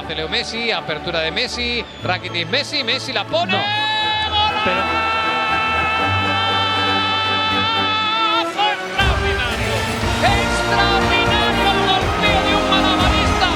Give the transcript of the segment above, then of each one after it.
Luego hace Leo Messi, apertura de Messi, Rakitic Messi, Messi la pone. No. Pero... ¡Extraordinario! ¡Extraordinario golpeo de un malabarista!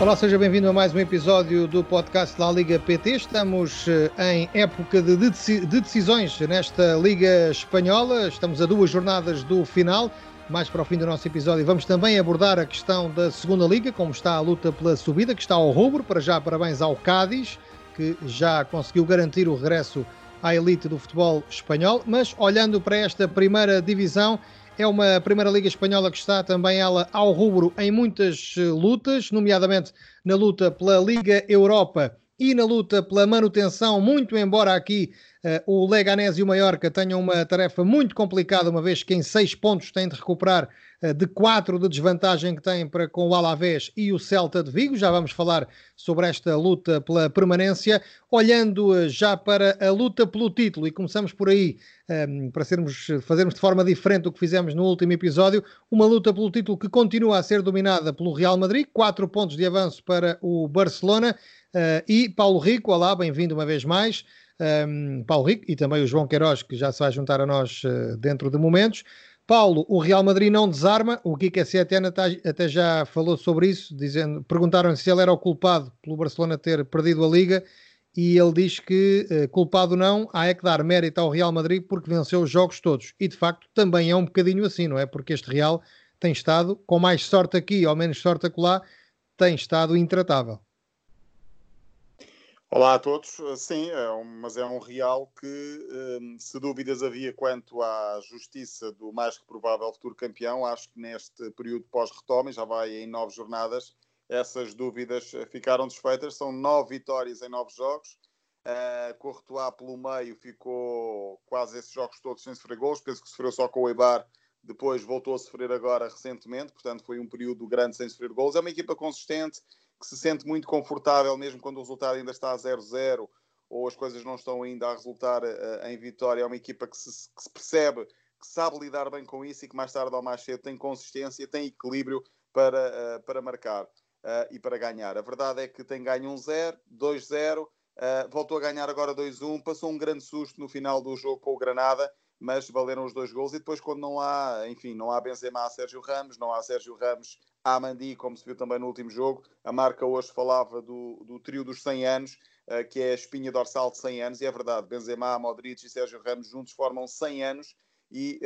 Olá, seja bem-vindo a mais um episódio do podcast da Liga PT. Estamos eh, em época de de decisões nesta Liga Espanhola. Estamos a duas jornadas do final. Mais para o fim do nosso episódio, vamos também abordar a questão da segunda Liga, como está a luta pela subida, que está ao rubro. Para já, parabéns ao Cádiz, que já conseguiu garantir o regresso à elite do futebol espanhol. Mas olhando para esta primeira divisão, é uma Primeira Liga Espanhola que está também ela ao rubro em muitas lutas, nomeadamente na luta pela Liga Europa e na luta pela manutenção, muito embora aqui eh, o Leganés e o Mallorca tenham uma tarefa muito complicada, uma vez que em seis pontos têm de recuperar eh, de quatro de desvantagem que têm para com o Alavés e o Celta de Vigo. Já vamos falar sobre esta luta pela permanência. Olhando eh, já para a luta pelo título, e começamos por aí, um, para sermos, fazermos de forma diferente do que fizemos no último episódio, uma luta pelo título que continua a ser dominada pelo Real Madrid, quatro pontos de avanço para o Barcelona uh, e Paulo Rico, olá, bem-vindo uma vez mais. Um, Paulo Rico e também o João Queiroz, que já se vai juntar a nós uh, dentro de momentos. Paulo, o Real Madrid não desarma, o Kika Setiana até já falou sobre isso, dizendo, perguntaram se ele era o culpado pelo Barcelona ter perdido a Liga e ele diz que, eh, culpado não, há é que dar mérito ao Real Madrid porque venceu os jogos todos. E de facto também é um bocadinho assim, não é? Porque este Real tem estado, com mais sorte aqui ou menos sorte acolá, tem estado intratável. Olá a todos. Sim, é um, mas é um Real que, um, se dúvidas havia quanto à justiça do mais que provável futuro campeão, acho que neste período pós-retome, já vai em nove jornadas, essas dúvidas ficaram desfeitas. São nove vitórias em nove jogos. Uh, Courtois pelo meio ficou quase esses jogos todos sem sofrer gols. Penso que sofreu só com o Eibar. Depois voltou a sofrer agora recentemente. Portanto, foi um período grande sem sofrer gols. É uma equipa consistente que se sente muito confortável, mesmo quando o resultado ainda está a 0-0 ou as coisas não estão ainda a resultar uh, em vitória. É uma equipa que se, que se percebe, que sabe lidar bem com isso e que mais tarde ou mais cedo tem consistência, tem equilíbrio para, uh, para marcar. E para ganhar. A verdade é que tem ganho 1-0, 2-0, uh, voltou a ganhar agora 2-1, passou um grande susto no final do jogo com o Granada, mas valeram os dois gols. E depois, quando não há, enfim, não há Benzema, há Sérgio Ramos, não há Sérgio Ramos, há Mandi, como se viu também no último jogo. A marca hoje falava do, do trio dos 100 anos, uh, que é a espinha dorsal de 100 anos, e é verdade, Benzema, Modric e Sérgio Ramos juntos formam 100 anos. E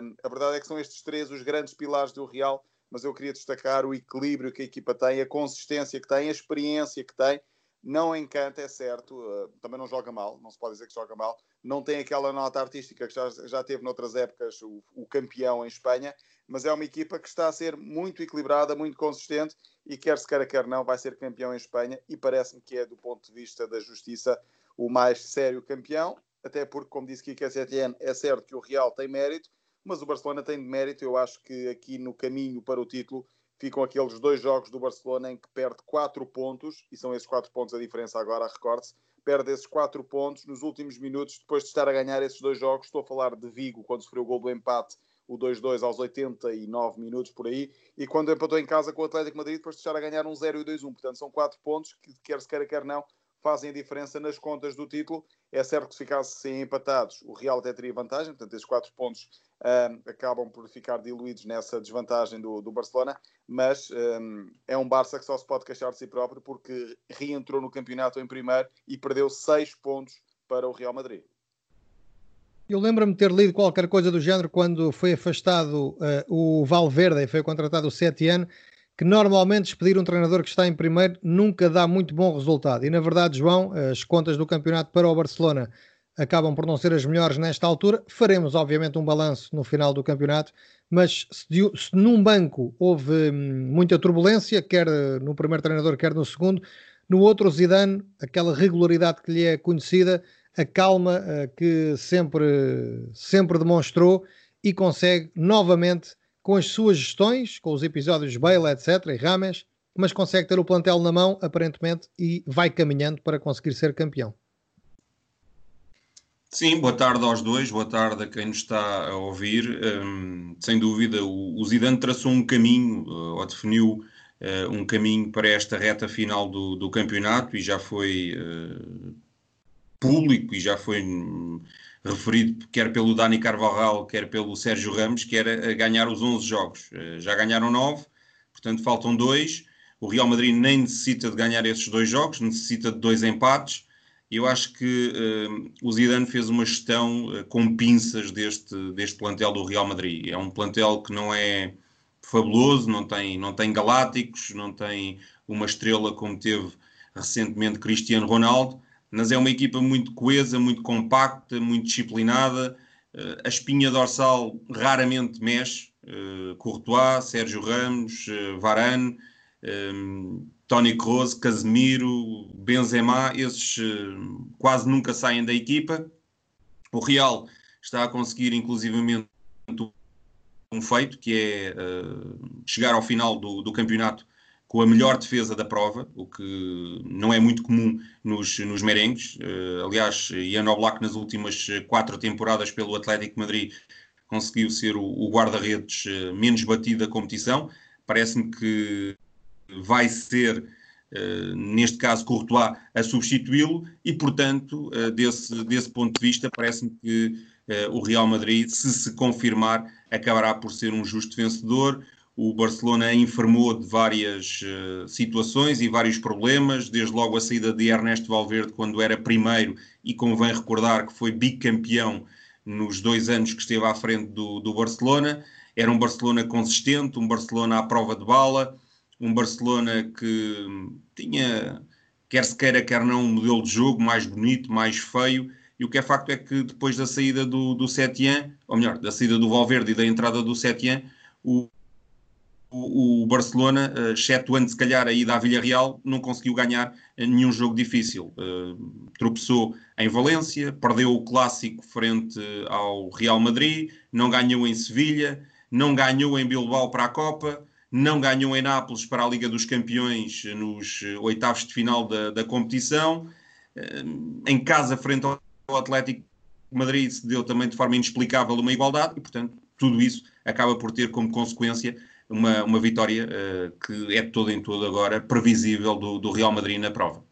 um, a verdade é que são estes três os grandes pilares do Real mas eu queria destacar o equilíbrio que a equipa tem, a consistência que tem, a experiência que tem. Não encanta, é certo, uh, também não joga mal, não se pode dizer que joga mal, não tem aquela nota artística que já, já teve noutras épocas o, o campeão em Espanha, mas é uma equipa que está a ser muito equilibrada, muito consistente e quer se queira, quer não, vai ser campeão em Espanha e parece-me que é, do ponto de vista da justiça, o mais sério campeão, até porque, como disse Kika Setien, é certo que o Real tem mérito, mas o Barcelona tem de mérito. Eu acho que aqui no caminho para o título ficam aqueles dois jogos do Barcelona em que perde 4 pontos, e são esses 4 pontos a diferença agora, recorde-se, perde esses 4 pontos nos últimos minutos, depois de estar a ganhar esses dois jogos. Estou a falar de Vigo, quando sofreu o gol do empate, o 2-2 aos 89 minutos por aí, e quando empatou em casa com o Atlético Madrid, depois de estar a ganhar um 0 e 2-1. Portanto, são 4 pontos que, quer se queira, quer não, fazem a diferença nas contas do título. É certo que se ficassem empatados, o Real até teria vantagem, portanto, esses 4 pontos acabam por ficar diluídos nessa desvantagem do, do Barcelona, mas um, é um Barça que só se pode queixar de si próprio porque reentrou no campeonato em primeiro e perdeu 6 pontos para o Real Madrid. Eu lembro-me de ter lido qualquer coisa do género quando foi afastado uh, o Valverde e foi contratado o Setién, que normalmente despedir um treinador que está em primeiro nunca dá muito bom resultado. E na verdade, João, as contas do campeonato para o Barcelona acabam por não ser as melhores nesta altura. Faremos, obviamente, um balanço no final do campeonato, mas se, se, num banco houve hum, muita turbulência, quer no primeiro treinador, quer no segundo, no outro, Zidane, aquela regularidade que lhe é conhecida, a calma uh, que sempre, sempre demonstrou e consegue novamente, com as suas gestões, com os episódios Bale, etc., e Rames, mas consegue ter o plantel na mão, aparentemente, e vai caminhando para conseguir ser campeão. Sim, boa tarde aos dois, boa tarde a quem nos está a ouvir. Um, sem dúvida, o, Zidane traçou um caminho, uh, ou definiu uh, um caminho para esta reta final do, do campeonato e já foi uh, público e já foi hum, referido quer pelo Dani Carvajal, quer pelo Sérgio Ramos, que era ganhar os 11 jogos. Já ganharam 9, portanto faltam dois. O Real Madrid nem necessita de ganhar esses dois jogos, necessita de dois empates. Eu acho que uh, o Zidane fez uma gestão uh, com pinças deste, deste plantel do Real Madrid. É um plantel que não é fabuloso, não tem, não tem galácticos, não tem uma estrela como teve recentemente Cristiano Ronaldo, mas é uma equipa muito coesa, muito compacta, muito disciplinada. Uh, a espinha dorsal raramente mexe. Courtois, Sérgio Ramos, Varane um, Tony Kroos, Casemiro, Benzema, esses uh, quase nunca saem da equipa. O Real está a conseguir, inclusivamente, um feito, que é uh, chegar ao final do, do, campeonato com a melhor defesa da prova, o que não é muito comum nos, nos merengues. Uh, aliás, Ian Oblak, nas últimas quatro temporadas pelo Atlético Madrid, conseguiu ser o, o guarda-redes menos batido da competição. Parece-me que vai ser, uh, neste caso, Courtois a substituí-lo e, portanto, uh, desse, desse ponto de vista, parece-me que uh, o Real Madrid, se se confirmar, acabará por ser um justo vencedor. O Barcelona informou de várias situações e vários problemas, desde logo a saída de Ernesto Valverde, quando era primeiro, e convém recordar que foi bicampeão nos dois anos que esteve à frente do, do Barcelona. Era um Barcelona consistente, um Barcelona à prova de bala, um Barcelona que tinha, quer se queira, quer não, um modelo de jogo mais bonito, mais feio, e o que é facto é que depois da saída do, do Setien, ou melhor, da saída do Valverde e da entrada do Setien, o, o, o Barcelona, uh, excetuando se calhar a ida à Villarreal, não conseguiu ganhar nenhum jogo difícil. Uh, tropeçou em Valência, perdeu o clássico frente ao Real Madrid, não ganhou em Sevilha, não ganhou em Bilbao para a Copa, não ganhou em Nápoles para a Liga dos Campeões nos oitavos de final da, da competição. Eh, em casa, frente ao Atlético Madrid, se deu também de forma inexplicável uma igualdade e, portanto, tudo isso acaba por ter como consequência uma, uma vitória uh, que é de todo em todo agora previsível do, do Real Madrid na prova.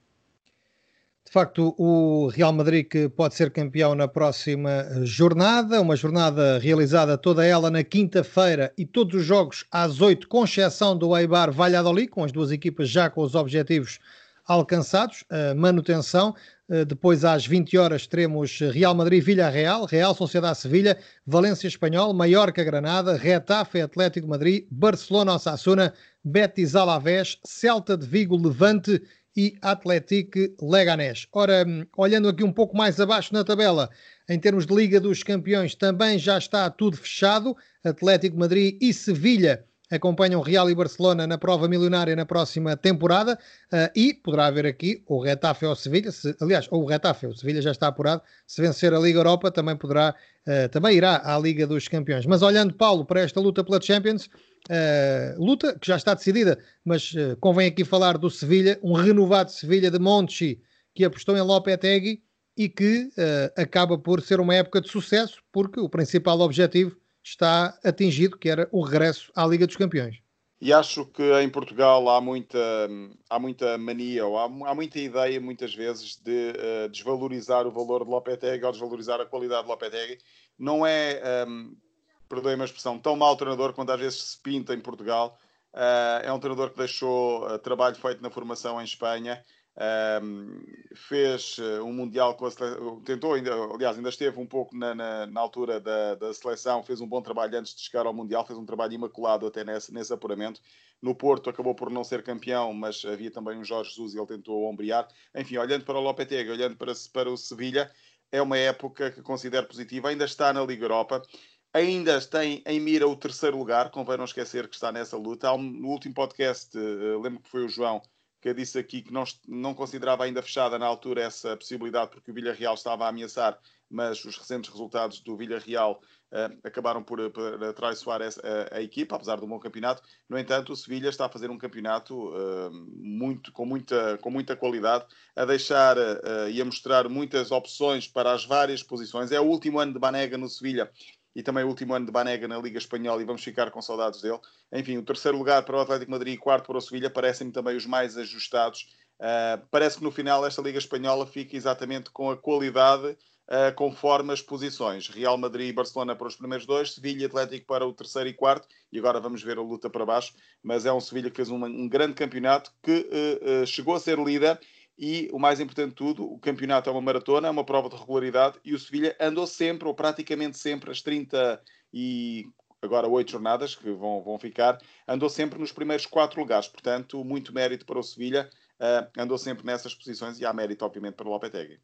De facto, o Real Madrid que pode ser campeão na próxima jornada, uma jornada realizada toda ela na quinta-feira e todos os jogos às oito, com exceção do Eibar Valladolid, com as duas equipas já com os objetivos alcançados, manutenção. Eh, depois às 20 horas teremos Real Madrid Villarreal, Real Sociedade Sevilha, Valência Espanhol, Mallorca Granada, Retafe Atlético de Madrid, Barcelona Osasuna, Betis Alavés, Celta de Vigo Levante e Atlético Leganés. Ora, olhando aqui um pouco mais abaixo na tabela, em termos de Liga dos Campeões, também já está tudo fechado. Atlético Madrid e Sevilha acompanham Real e Barcelona na prova milionária na próxima temporada uh, e poderá haver aqui o Retafe ou Sevilha, se, aliás, ou o Retafe, o Sevilha já está apurado, se vencer a Liga Europa também poderá, uh, também irá à Liga dos Campeões. Mas olhando, Paulo, para esta luta pela Champions, uh, luta que já está decidida, mas convém aqui falar do Sevilha, um renovado Sevilha de Monchi, que apostou em Lopetegui e que acaba por ser uma época de sucesso, porque o principal objetivo está atingido, que era o regresso à Liga dos Campeões. E acho que em Portugal há muita, há muita mania, ou há, há muita ideia, muitas vezes, de uh, desvalorizar o valor de Lopetegui ou desvalorizar a qualidade de Lopetegui. Não é, um, perdoem-me a expressão, tão mau treinador quanto às vezes se pinta em Portugal. Uh, é um treinador que deixou uh, trabalho feito na formação em Espanha um, fez um Mundial com a seleção, tentou, ainda, aliás, ainda esteve um pouco na, na, na, altura da, da seleção, fez um bom trabalho antes de chegar ao Mundial, fez um trabalho imaculado até nesse, nesse apuramento. No Porto acabou por não ser campeão, mas havia também um Jorge Jesus e ele tentou ombrear. Enfim, olhando para o Lopetegui, olhando para, para o Sevilha, é uma época que considero positiva, ainda está na Liga Europa, ainda tem em mira o terceiro lugar, convém não esquecer que está nessa luta. No último podcast, eh, lembro que foi o João que disse aqui que não, não considerava ainda fechada na altura essa possibilidade porque o Villarreal estava a ameaçar, mas os recentes resultados do Villarreal uh, acabaram por, por atraiçoar a, a, equipa, apesar do bom campeonato. No entanto, o Sevilha está a fazer um campeonato uh, muito, com, muita, com muita qualidade, a deixar uh, e a mostrar muitas opções para as várias posições. É o último ano de Banega no Sevilha e também o último ano de Banega na Liga Espanhola e vamos ficar com saudades dele. Enfim, o terceiro lugar para o Atlético Madrid e quarto para o Sevilha parecem-me também os mais ajustados. Uh, parece que no final esta Liga Espanhola fica exatamente com a qualidade uh, conforme as posições. Real Madrid e Barcelona para os primeiros dois, Sevilha e Atlético para o terceiro e quarto, e agora vamos ver a luta para baixo. Mas é um Sevilha que fez um, um grande campeonato, que uh, chegou a ser líder e o mais importante de tudo, o campeonato é uma maratona, é uma prova de regularidade e o Sevilha andou sempre, ou praticamente sempre, as 30 e agora oito jornadas que vão, vão ficar, andou sempre nos primeiros quatro lugares. Portanto, muito mérito para o Sevilha, uh, andou sempre nessas posições e há mérito, obviamente, para o Lopetegui.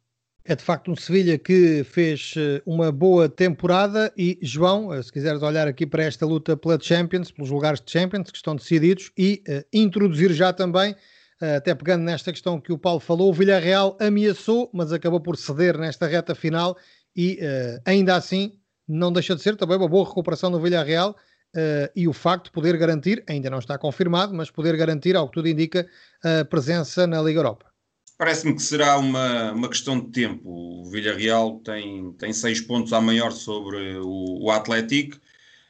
É de facto um Sevilha que fez eh, uma boa temporada e, João, eh, se quiseres olhar aqui para esta luta pela Champions, pelos lugares de Champions que estão decididos e uh, introduzir já também até pegando nesta questão que o Paulo falou, o Villarreal ameaçou, mas acabou por ceder nesta reta final e uh, ainda assim não deixa de ser também uma boa recuperação do Villarreal uh, e o facto de poder garantir, ainda não está confirmado, mas poder garantir, ao que tudo indica, a presença na Liga Europa. Parece-me que será uma, uma questão de tempo. O Villarreal tem, tem seis pontos a maior sobre o, o Atlético,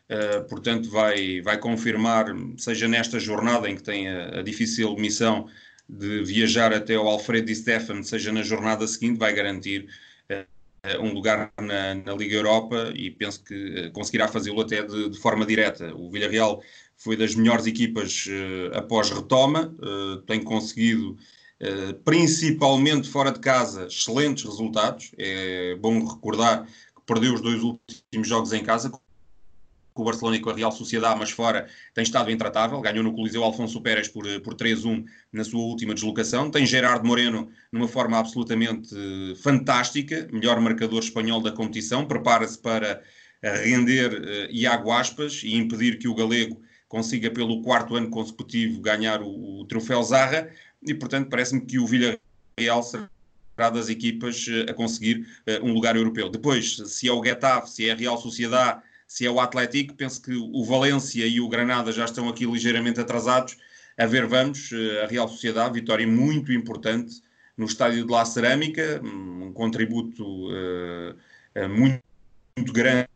uh, portanto vai, vai confirmar, seja nesta jornada em que tem a, a difícil missão de viajar até ao Alfredo Di Stefano, seja na jornada seguinte, vai garantir uh, um lugar na, na, Liga Europa e penso que uh, conseguirá fazê-lo até de, de, forma direta. O Villarreal foi das melhores equipas uh, após retoma, tem conseguido, principalmente fora de casa, excelentes resultados. É bom recordar que perdeu os dois últimos jogos em casa, com o Barcelona e com a Real Sociedade, mas fora tem estado intratável. Ganhou no Coliseu Alfonso Pérez por, por 3-1 na sua última deslocação. Tem Gerardo Moreno numa forma absolutamente fantástica, melhor marcador espanhol da competição. Prepara-se para render uh, Iago Aspas e impedir que o galego consiga, pelo quarto ano consecutivo, ganhar o, o troféu Zarra. E, portanto, parece-me que o Villarreal será das equipas a conseguir um lugar europeu. Depois, se é o Getafe, se é a Real Sociedade se é o Atlético, penso que o Valência e o Granada já estão aqui ligeiramente atrasados. A ver, vamos, eh, a Real Sociedade, vitória muito importante no estádio de La Cerâmica, um contributo uh, muito, muito, grande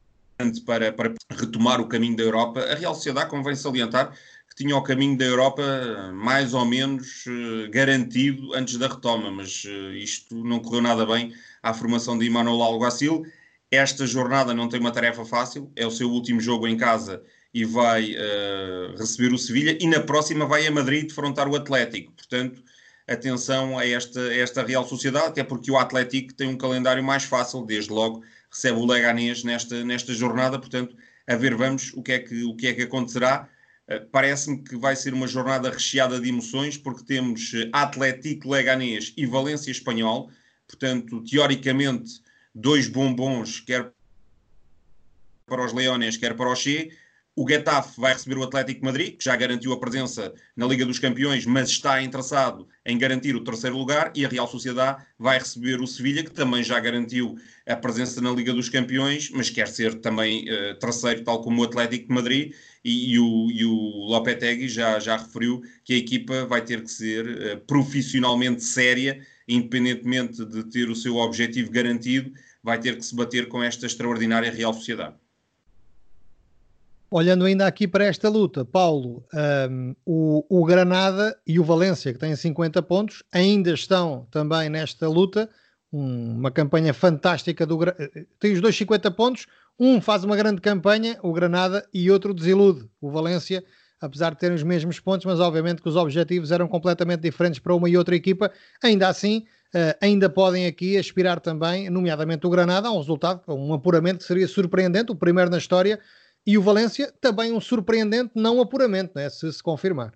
para, para retomar o caminho da Europa. A Real Sociedade, convém salientar, que tinha o caminho da Europa mais ou menos uh, garantido antes da retoma, mas uh, isto não correu nada bem à formação de Emmanuel Alguacil esta jornada não tem uma tarefa fácil, é o seu último jogo em casa e vai uh, receber o Sevilha, e na próxima vai a Madrid defrontar o Atlético. Portanto, atenção a esta, a esta Real Sociedade, até porque o Atlético tem um calendário mais fácil, desde logo recebe o Leganés nesta, nesta jornada, portanto, a ver vamos o que é que, o que, é que acontecerá. Uh, Parece-me que vai ser uma jornada recheada de emoções, porque temos Atlético, Leganés e Valência Espanhol, portanto, teoricamente dois bombons, quer para os Leones, quer para o Che. O Getafe vai receber o Atlético Madrid, que já garantiu a presença na Liga dos Campeões, mas está interessado em garantir o terceiro lugar. E a Real Sociedade vai receber o Sevilha, que também já garantiu a presença na Liga dos Campeões, mas quer ser também uh, terceiro, tal como o Atlético Madrid. E, e, o, e o Lopetegui já, já referiu que a equipa vai ter que ser uh, profissionalmente séria independentemente de ter o seu objetivo garantido, vai ter que se bater com esta extraordinária Real Sociedade. Olhando ainda aqui para esta luta, Paulo, um, o, o, Granada e o Valência, que têm 50 pontos, ainda estão também nesta luta. Um, uma campanha fantástica do Tem os dois 50 pontos, um faz uma grande campanha, o Granada, e outro desilude, o Valência, apesar de terem os mesmos pontos, mas obviamente que os objetivos eram completamente diferentes para uma e outra equipa. Ainda assim, uh, ainda podem aqui aspirar também, nomeadamente o Granada, a um resultado, um apuramento que seria surpreendente, o primeiro na história, e o Valência também um surpreendente não apuramento, né, se se confirmar.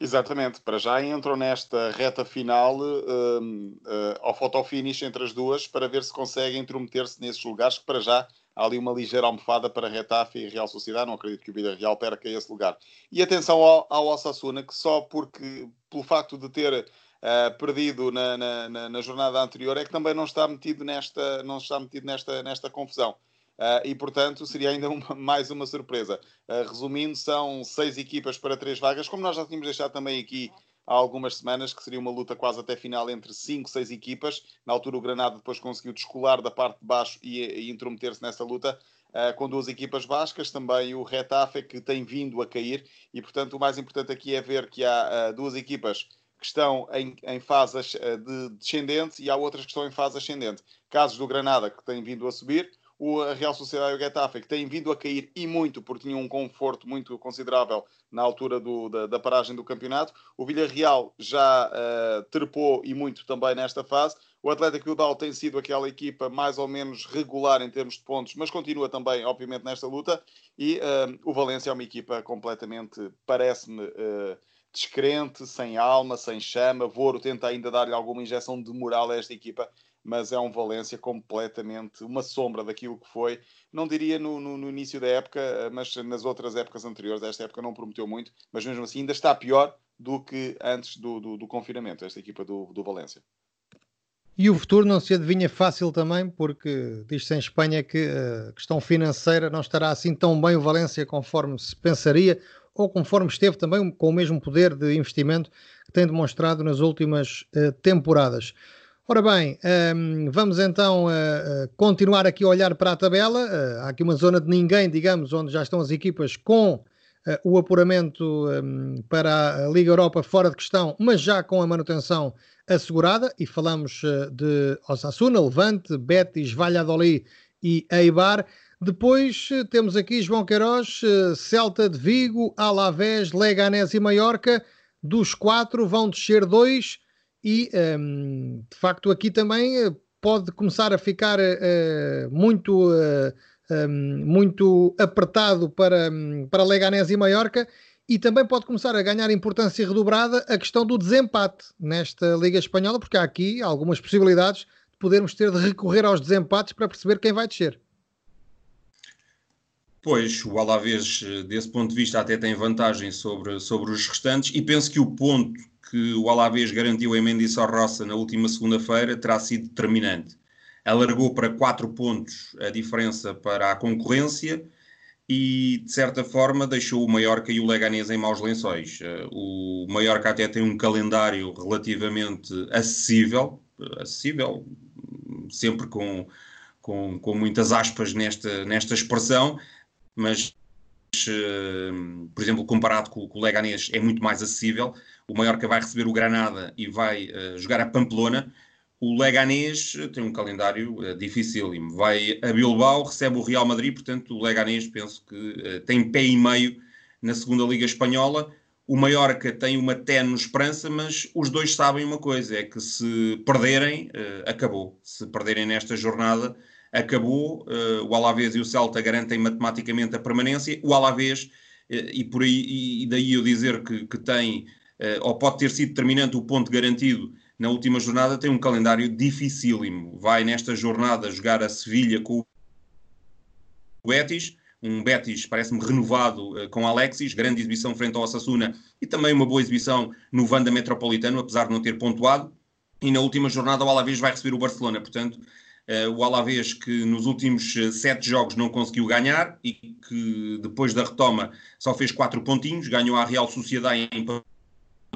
Exatamente, para já entram nesta reta final uh, uh, ao fotofinish entre as duas para ver se conseguem intrometer-se nesses lugares que para já há ali uma ligeira almofada para Retafe e Real Sociedade. Não acredito que o Real perca esse lugar. E atenção ao, ao Osasuna, que só porque, pelo facto de ter uh, perdido na, na, na, jornada anterior, é que também não está metido nesta, não está metido nesta, nesta confusão. Uh, e, portanto, seria ainda uma, mais uma surpresa. Uh, resumindo, são seis equipas para três vagas, como nós já tínhamos deixado também aqui há algumas semanas, que seria uma luta quase até final entre 5, 6 equipas. Na altura, o Granada depois conseguiu descolar da parte de baixo e, e intrometer-se nessa luta. uh, com duas equipas vascas, também o Retafe que tem vindo a cair e, portanto, o mais importante aqui é ver que há uh, duas equipas que estão em, em fase de descendente e há outras que estão em fase ascendente. Casos do Granada que têm vindo a subir, o Real Sociedade e o Getafe, que têm vindo a cair e muito, porque tinham um conforto muito considerável na altura do, da, da, paragem do campeonato. O Villarreal já uh, trepou e muito também nesta fase. O Atlético Bilbao tem sido aquela equipa mais ou menos regular em termos de pontos, mas continua também, obviamente, nesta luta. E uh, o Valência é uma equipa completamente, parece-me, uh, descrente, sem alma, sem chama. Voro tenta ainda dar-lhe alguma injeção de moral a esta equipa mas é um Valência completamente uma sombra daquilo que foi, não diria no, no, no, início da época, mas nas outras épocas anteriores. Esta época não prometeu muito, mas mesmo assim ainda está pior do que antes do, do, do confinamento, esta equipa do, do Valência. E o futuro não se adivinha fácil também, porque diz-se em Espanha que a questão financeira não estará assim tão bem o Valência conforme se pensaria, ou conforme esteve também com o mesmo poder de investimento que tem demonstrado nas últimas uh, temporadas. Ora bem, ehm, vamos então uh, uh, continuar aqui a olhar para a tabela. Uh, há aqui uma zona de ninguém, digamos, onde já estão as equipas com o apuramento ehm, para a Liga Europa fora de questão, mas já com a manutenção assegurada. E falamos de Osasuna, Levante, Betis, Valladolid e Eibar. Depois temos aqui João Queiroz, Celta de Vigo, Alavés, Leganés e Maiorca. Dos quatro vão descer dois e um, de facto aqui também eh, pode começar a ficar uh, muito, uh, um, muito apertado para, um, para Leganés e Maiorca e também pode começar a ganhar importância redobrada a questão do desempate nesta Liga Espanhola, porque há aqui algumas possibilidades de podermos ter de recorrer aos desempates para perceber quem vai descer. Pois, o Alavés, desse ponto de vista, até tem vantagem sobre, sobre os restantes, e penso que o ponto que o Alavés garantiu em Mendy Roça na última segunda-feira terá sido determinante. Alargou para 4 pontos a diferença para a concorrência e, de certa forma, deixou o Mallorca e o Leganés em maus lençóis. Eh, o Mallorca até tem um calendário relativamente acessível, acessível, sempre com, com, com muitas aspas nesta, nesta expressão, mas, eh, por exemplo, comparado com, com o Leganés, é muito mais acessível o Mallorca vai receber o Granada e vai uh, jogar a Pamplona. O Leganés tem um calendário uh, dificílimo. Vai a Bilbao, recebe o Real Madrid, portanto o Leganés penso que uh, tem pé e meio na segunda Liga Espanhola. O Mallorca tem uma tenue esperança, mas os dois sabem uma coisa, é que se perderem, uh, acabou. Se perderem nesta jornada, acabou. o Alavés e o Celta garantem matematicamente a permanência. O Alavés, e por aí, e daí eu dizer que, que tem ou pode ter sido determinante o ponto garantido na última jornada, tem um calendário dificílimo. Vai nesta jornada jogar a Sevilha com o Betis, um Betis parece-me renovado uh, com Alexis, grande exibição frente ao Osasuna e também uma boa exibição no Vanda Metropolitano, apesar de não ter pontuado. E na última jornada o Alavés vai receber o Barcelona, portanto, uh, o Alavés que nos últimos sete jogos não conseguiu ganhar e que depois da retoma só fez quatro pontinhos, ganhou a Real Sociedade em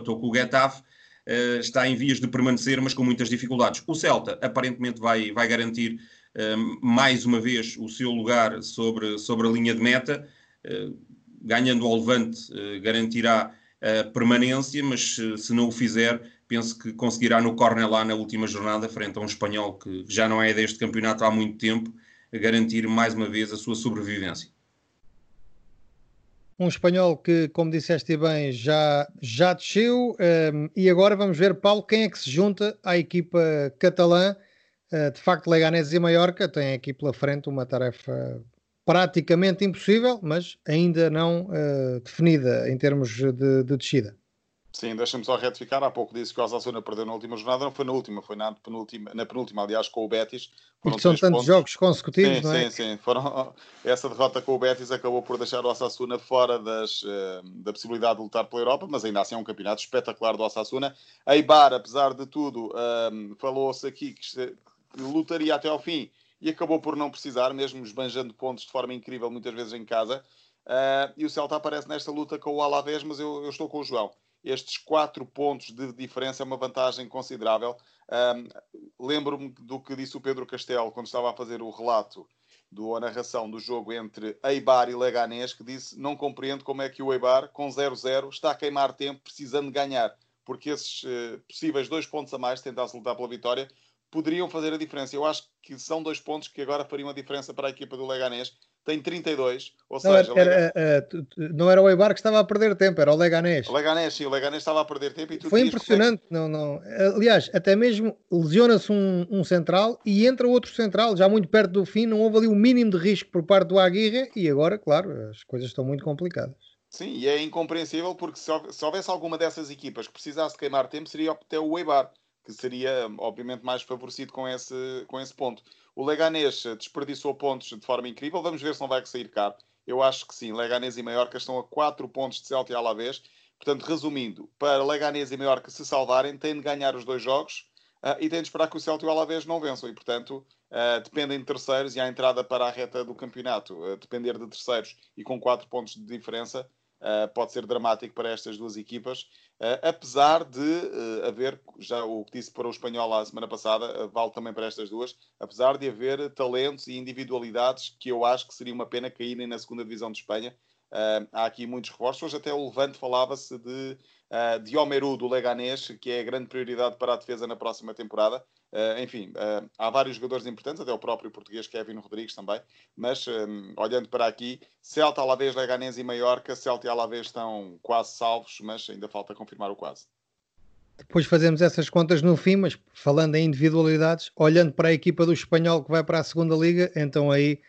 com o Getafe, uh, está em vias de permanecer, mas com muitas dificuldades. O Celta aparentemente vai, vai garantir uh, mais uma vez o seu lugar sobre, sobre a linha de meta, uh, ganhando ao Levante garantirá a permanência, mas se não o fizer, penso que conseguirá no lá na última jornada, frente a um espanhol que já não é deste campeonato há muito tempo, garantir mais uma vez a sua sobrevivência um espanhol que, como disseste bem, já, já desceu. Um, e agora vamos ver, Paulo, quem é que se junta à equipa catalã. Uh, de facto, Leganés e Mallorca têm aqui pela frente uma tarefa praticamente impossível, mas ainda não uh, definida em termos de, de descida. Sim, deixa-me só retificar. Há pouco disse que o Osasuna perdeu na última jornada. Não foi na última, foi na penúltima, na penúltima aliás, com o Betis. Foram são tantos pontos. jogos consecutivos, sim, não é? Sim, sim. Foram... Essa derrota com o Betis acabou por deixar o Osasuna fora das, uh, da possibilidade de lutar pela Europa, mas ainda assim é um campeonato espetacular do Osasuna. A Eibar, apesar de tudo, uh, falou-se aqui que, lutaria até ao fim e acabou por não precisar, mesmo esbanjando pontos de forma incrível, muitas vezes em casa. Uh, e o Celta aparece nesta luta com o Alavés, mas eu, eu estou com o João estes quatro pontos de diferença é uma vantagem considerável. Um, Lembro-me do que disse o Pedro Castelo quando estava a fazer o relato do a narração do jogo entre Eibar e Leganés, que disse não compreendo como é que o Eibar, com 0-0, está a queimar tempo precisando ganhar, porque esses uh, possíveis dois pontos a mais, tentasse lutar pela vitória, poderiam fazer a diferença. Eu acho que são dois pontos que agora fariam a diferença para a equipa do Leganés. Tem 32, ou não, seja... Era, era, era, não era o Eibar que estava a perder tempo, era o Leganés. O Leganés, sim, o Leganés estava a perder tempo. E Foi impressionante. Que... Não, não. Aliás, até mesmo lesiona-se um, um, central e entra outro central, já muito perto do fim, não houve ali o um mínimo de risco por parte do Aguirre e agora, claro, as coisas estão muito complicadas. Sim, e é incompreensível porque se houvesse alguma dessas equipas que precisasse queimar tempo, seria até o Eibar que seria, obviamente, mais favorecido com esse, com esse ponto. O Leganês desperdiçou pontos de forma incrível. Vamos ver se não vai sair caro. Eu acho que sim. Leganês e Mallorca estão a 4 pontos de Celta e Alavés. Portanto, resumindo, para Leganês e Mallorca se salvarem, têm de ganhar os dois jogos uh, e têm de esperar que o Celta e o Alavés não vençam. E, portanto, uh, dependem de terceiros e a entrada para a reta do campeonato, uh, depender de terceiros e com 4 pontos de diferença, pode ser dramático para estas duas equipas. Uh, apesar de uh, haver, já o que disse para o espanhol a semana passada, uh, vale também para estas duas, apesar de haver talentos e individualidades que eu acho que seria uma pena caírem na segunda divisão de Espanha. há aqui muitos reforços. Hoje até o Levante falava-se de, de Homeru, do Leganés, que é a grande prioridade para a defesa na próxima temporada. Uh, enfim, uh, há vários jogadores importantes, até o próprio português Kevin Rodrigues também, mas um, olhando para aqui, Celta, Alavés, Leganés e Maiorca, Celta e Alavés estão quase salvos, mas ainda falta confirmar o quase. Depois fazemos essas contas no fim, mas falando em individualidades, olhando para a equipa do Espanhol que vai para a segunda Liga, então aí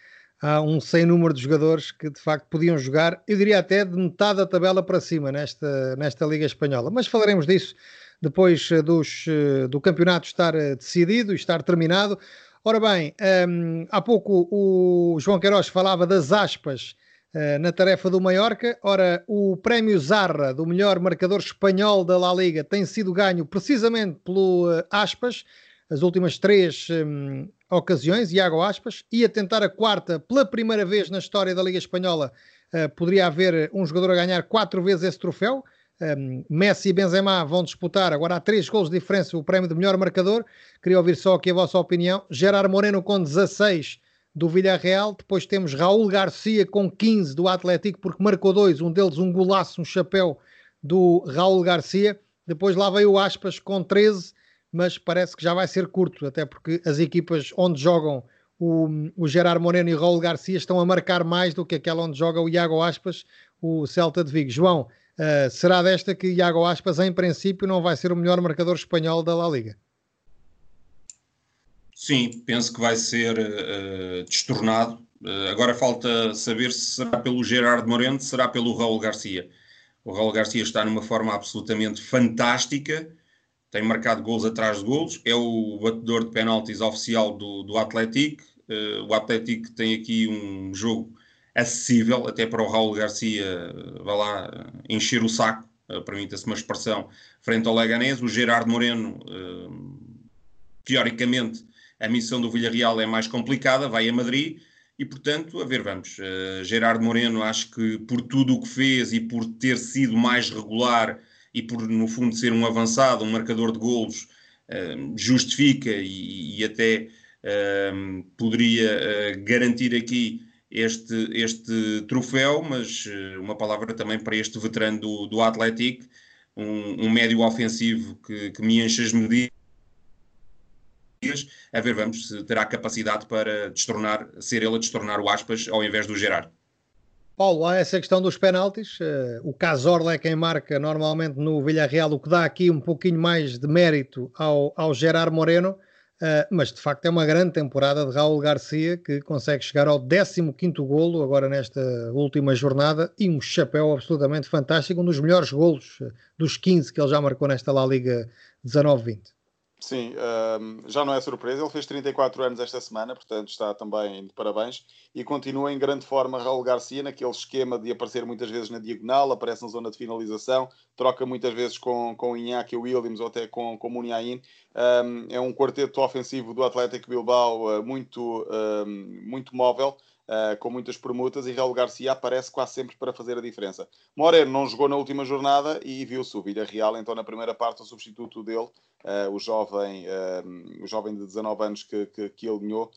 há um sem número de jogadores que de facto podiam jogar, eu diria até de metade da tabela para cima nesta, nesta Liga Espanhola. Mas falaremos disso depois eh, dos, eh, do campeonato estar eh, decidido e estar terminado. Ora bem, um, há pouco o João Queiroz falava das aspas uh, na tarefa do Mallorca. Ora, o prémio Zarra do melhor marcador espanhol da La Liga tem sido ganho precisamente pelo uh, Aspas, as últimas três um, ocasiões, Iago Aspas, ia tentar a quarta pela primeira vez na história da Liga Espanhola. Uh, poderia haver um jogador a ganhar quatro vezes esse troféu. Um, Messi e Benzema vão disputar, agora há três gols de diferença, o prémio de melhor marcador. Queria ouvir só aqui a vossa opinião. Gerard Moreno com 16 do Villarreal, depois temos Raul Garcia com 15 do Atlético, porque marcou dois, um deles um golaço, um chapéu do Raul Garcia. Depois lá veio o Aspas com 13, mas parece que já vai ser curto, até porque as equipas onde jogam o, o Gerard Moreno e Raul Garcia estão a marcar mais do que aquela onde joga o Iago Aspas, o Celta de Vigo. João, Uh, será desta que Iago Aspas, em princípio, não vai ser o melhor marcador espanhol da La Liga? Sim, penso que vai ser uh, destornado. Uh, agora falta saber se será pelo Gerard Moreno, se será pelo Raul Garcia. O Raul Garcia está numa forma absolutamente fantástica, tem marcado gols atrás de gols, é o batedor de penaltis oficial do, do Atlético. o Atlético tem aqui um jogo acessível, até para o Raul Garcia, vá lá, encher o saco, uh, permita-se uma expressão, frente ao Leganés. O Gerardo Moreno, teoricamente, a missão do Villarreal é mais complicada, vai a Madrid, e portanto, a ver, vamos. Gerardo Moreno, acho que por tudo o que fez e por ter sido mais regular e por, no fundo, ser um avançado, um marcador de golos, justifica e, e até poderia garantir aqui este, este troféu, mas eh, uma palavra também para este veterano do, do Atlético, um, um médio ofensivo que, que me enche as medidas. A ver, vamos se terá capacidade para destornar, ser ele a destornar o Aspas ao invés do Gerard. Paulo, há essa questão dos penaltis. Uh, o Cazorla é quem marca normalmente no Villarreal, o que dá aqui um pouquinho mais de mérito ao, ao Gerard Moreno. Uh, mas de facto é uma grande temporada de Raul Garcia que consegue chegar ao 15 golo agora nesta última jornada e um chapéu absolutamente fantástico, um dos melhores golos uh, dos 15 que ele já marcou nesta La Liga 19-20. Sim, um, já não é surpresa. Ele fez 34 anos esta semana, portanto está também de parabéns. E continua em grande forma Raul Garcia, naquele esquema de aparecer muitas vezes na diagonal, aparece na zona de finalização, troca muitas vezes com, com Iñaki Williams ou até com, com Muniain. Um, é um quarteto ofensivo do Atlético Bilbao uh, muito, um, muito móvel uh, com muitas permutas, e Raul Garcia aparece quase sempre para fazer a diferença. Moreno não jogou na última jornada e viu-se o Real, então na primeira parte o substituto dele, uh, o, jovem, uh, o jovem de 19 anos que, que, que alinhou,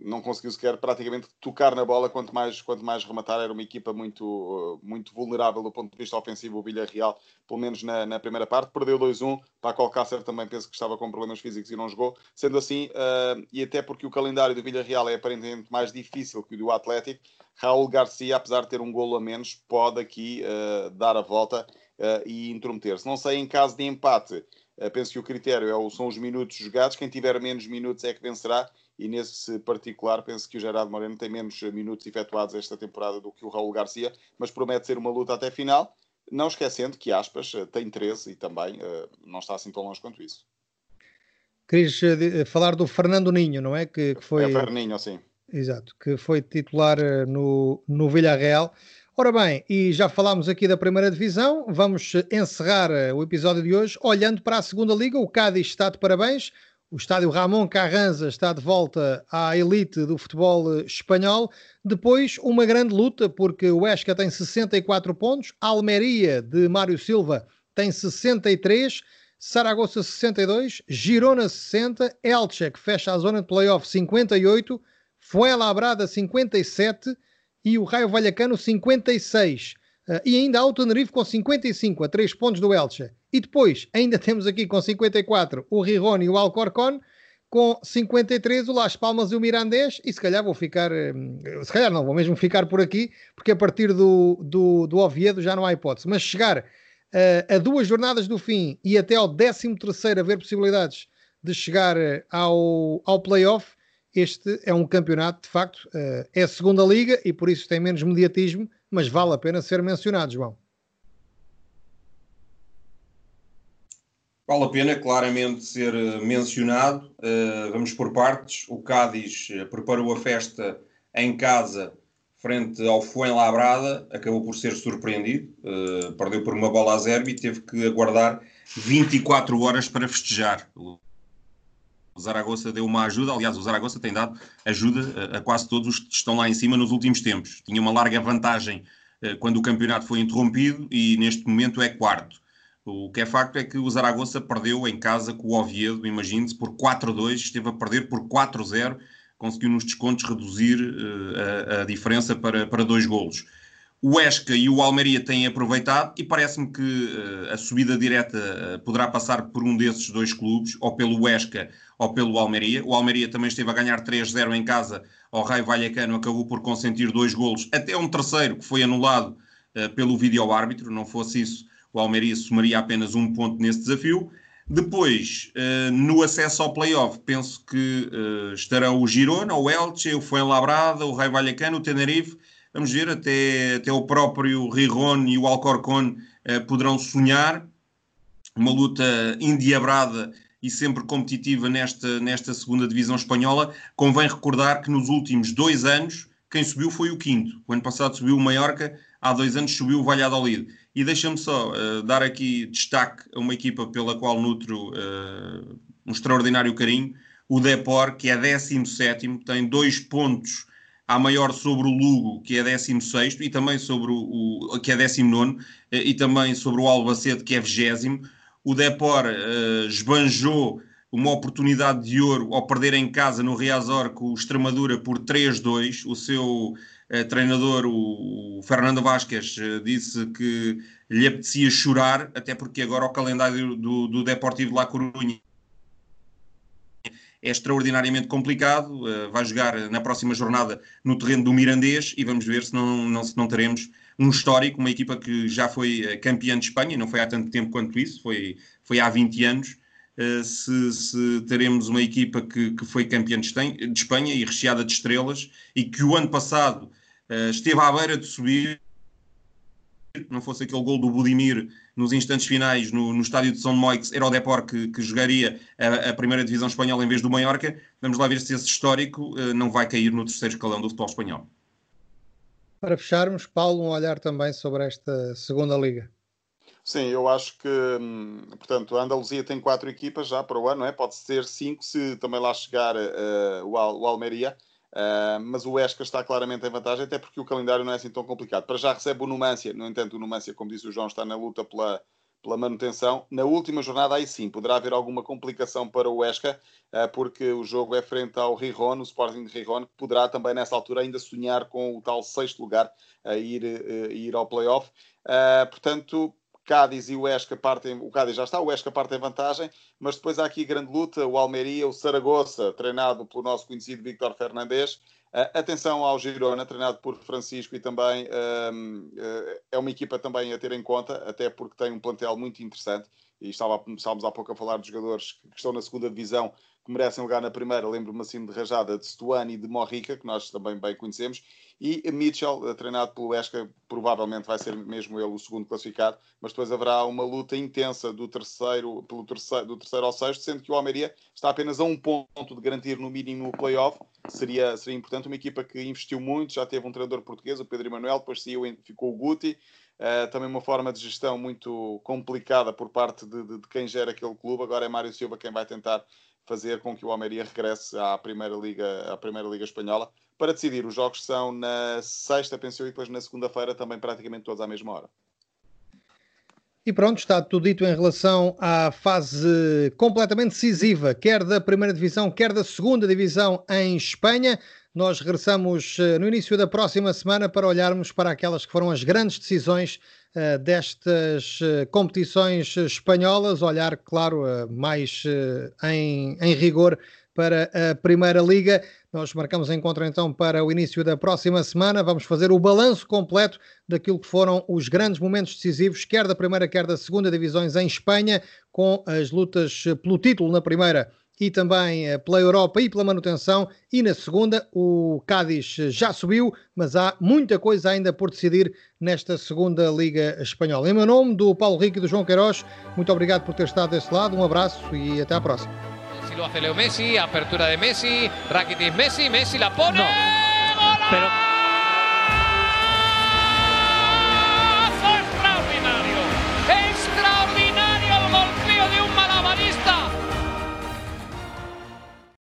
não conseguiu sequer praticamente tocar na bola, quanto mais, quanto mais rematar. Era uma equipa muito, muito vulnerável do ponto de vista ofensivo, o Villarreal, pelo menos na, na primeira parte. Perdeu 2-1. Paco Alcácer também penso que estava com problemas físicos e não jogou. Sendo assim, e até porque o calendário do Villarreal é aparentemente mais difícil que o do Atlético, Raul Garcia, apesar de ter um golo a menos, pode aqui uh, dar a volta uh, e intrometer-se. Não sei, em caso de empate, penso que o critério é, são os minutos jogados. Quem tiver menos minutos é que vencerá e nesse particular penso que o Gerardo Moreno tem menos minutos efetuados esta temporada do que o Raul Garcia, mas promete ser uma luta até final, não esquecendo que Aspas tem 13 e também uh, não está assim tão longe quanto isso. Querias uh, falar do Fernando Ninho, não é? Que, que foi... É Ferninho, sim. Exato, que foi titular no, no Villarreal. Ora bem, e já falámos aqui da primeira divisão, vamos encerrar o episódio de hoje olhando para a segunda liga. O Cádiz está de parabéns, o estádio Ramon Carranza está de volta à elite do futebol espanhol. Depois, uma grande luta, porque o Esca tem 64 pontos, Almeria de Mário Silva tem 63, Saragossa 62, Girona 60, Elche, que fecha a zona de playoff 58, Fuenlabrada 57 e o Raio Vallecano 56. Uh, e ainda há o Tenerife com 55, a 3 pontos do Elche. E depois, ainda temos aqui com 54 o Rirone e o Alcorcon, com 53 o Las Palmas e o Mirandés, e se calhar vou ficar, hum, se calhar não, vou mesmo ficar por aqui, porque a partir do, do, do Oviedo já não há hipótese. Mas chegar uh, a duas jornadas do fim e até ao 13 terceiro haver possibilidades de chegar ao, ao playoff, este é um campeonato, de facto, uh, é a segunda liga e por isso tem menos mediatismo, mas vale a pena ser mencionado, João. Vale a pena claramente ser eh, mencionado. Uh, vamos por partes. O Cádiz eh, preparou a festa em casa frente ao Fuenlabrada, acabou por ser surpreendido, uh, perdeu por uma bola a zero e teve que aguardar 24 horas para festejar. Zaragoza deu uma ajuda, aliás, o Zaragoza tem dado ajuda a, quase todos os que estão lá em cima nos últimos tempos. Tinha uma larga vantagem uh, quando o campeonato foi interrompido e neste momento é quarto. O que é facto é que o Zaragoza perdeu em casa com o Oviedo, imagine-se, por 4-2, esteve a perder por 4-0, conseguiu nos descontos reduzir uh, a, a, diferença para, para dois golos. O Esca e o Almeria têm aproveitado e parece-me que uh, a subida direta uh, poderá passar por um desses dois clubes, ou pelo Esca ou pelo Almeria. O Almeria também esteve a ganhar 3-0 em casa ao Raio Vallecano, acabou por consentir dois golos, até um terceiro que foi anulado pelo vídeo-árbitro, não fosse isso o Almeria somaria apenas um ponto nesse desafio. Depois, uh, no acesso ao playoff, penso que uh, estarão o Girona, o Elche, o Fuenlabrada, o Raio Vallecano, o Tenerife. Vamos ver, até, até o próprio Riron e o Alcorcón uh, poderão sonhar. Uma luta endiabrada e sempre competitiva nesta, nesta segunda divisão espanhola. Convém recordar que nos últimos dois anos, quem subiu foi o quinto. O ano passado subiu o Mallorca, há dois anos subiu o Valladolid. E deixa-me só uh, dar aqui destaque a uma equipa pela qual nutro uh, um extraordinário carinho, o Depor, que é 17, tem dois pontos a maior sobre o Lugo, que é 16, e também sobre o, o que é 19, eh, e também sobre o Albacete, que é 20. O Depor uh, esbanjou uma oportunidade de ouro ao perder em casa no Riazor com o Extremadura por 3-2. O seu eh, treinador, o, o Fernando Vasquez, eh, disse que lhe apetecia chorar, até porque agora o calendário do, do Deportivo La Corunha é extraordinariamente complicado. Uh, vai jogar na próxima jornada no terreno do Mirandês e vamos ver se não, não, se não teremos um histórico, uma equipa que já foi campeã de Espanha, não foi há tanto tempo quanto isso, foi, foi há 20 anos. Uh, se, se, teremos uma equipa que, que foi campeã de Espanha e recheada de estrelas e que o ano passado esteve à beira de subir, não fosse aquele gol do Budimir nos instantes finais no, no estádio de São Moix, era o Depor que, que jogaria a, a, primeira divisão espanhola em vez do Mallorca. Vamos lá ver se esse histórico uh, não vai cair no terceiro escalão do futebol espanhol. Para fecharmos, Paulo, um olhar também sobre esta segunda liga. Sim, eu acho que, hum, portanto, a Andaluzia tem quatro equipas já para o ano, não é? Pode ser cinco se também lá chegar uh, o, Al o Almeria. Uh, mas o Esca está claramente em vantagem, até porque o calendário não é assim tão complicado. Para já recebe o Numância, no entanto, o Numância, como disse o João, está na luta pela, pela manutenção. Na última jornada, aí sim, poderá haver alguma complicação para o Esca, uh, porque o jogo é frente ao Rijon, o Sporting de Rijon, que poderá também nessa altura ainda sonhar com o tal sexto lugar a ir, uh, ir ao playoff. portanto, Cádiz e o Esca partem, o Cádiz já está, o Esca parte em vantagem, mas depois há aqui grande luta, o Almeria, o Saragossa, treinado pelo nosso conhecido Victor Fernandes, uh, atenção ao Girona, treinado por Francisco e também uh, é uma equipa também a ter em conta, até porque tem um plantel muito interessante, e estava, estávamos há pouco a falar de jogadores que estão na segunda divisão que merecem lugar na primeira, lembro-me assim de rajada de Stuani e de Morrica, que nós também bem conhecemos, e Mitchell, treinado pelo Esca, provavelmente vai ser mesmo ele o segundo classificado, mas depois haverá uma luta intensa do terceiro, pelo terceiro, do terceiro ao sexto, sendo que o Almeria está apenas a um ponto de garantir no mínimo o playoff. Seria, seria importante uma equipa que investiu muito, já teve um treinador português, o Pedro Emanuel, depois saiu, ficou o Guti, Uh, também uma forma de gestão muito complicada por parte de, de, de, quem gera aquele clube. Agora é Mário Silva quem vai tentar fazer com que o Almeria regresse à Primeira Liga, à Primeira Liga Espanhola para decidir. Os jogos são na sexta, pensou, e depois na segunda-feira também praticamente todos à mesma hora. E pronto, está tudo dito em relação à fase completamente decisiva, quer da primeira divisão, quer da segunda divisão em Espanha. Nós regressamos eh, no início da próxima semana para olharmos para aquelas que foram as grandes decisões uh, destas uh, competições espanholas, olhar, claro, mais em, em rigor para a Primeira Liga. Nós marcamos encontro então para o início da próxima semana. Vamos fazer o balanço completo daquilo que foram os grandes momentos decisivos, quer da primeira, quer da segunda divisões em Espanha, com as lutas pelo título na primeira e também eh, pela Europa e pela manutenção. E na segunda, o Cádiz já subiu, mas há muita coisa ainda por decidir nesta segunda Liga Espanhola. Em meu nome, do Paulo Rico e do João Queiroz, muito obrigado por ter estado desse lado, um abraço e até à próxima. Lo hace Leo Messi, apertura de Messi, Rakitic Messi, Messi la pone. No. Pero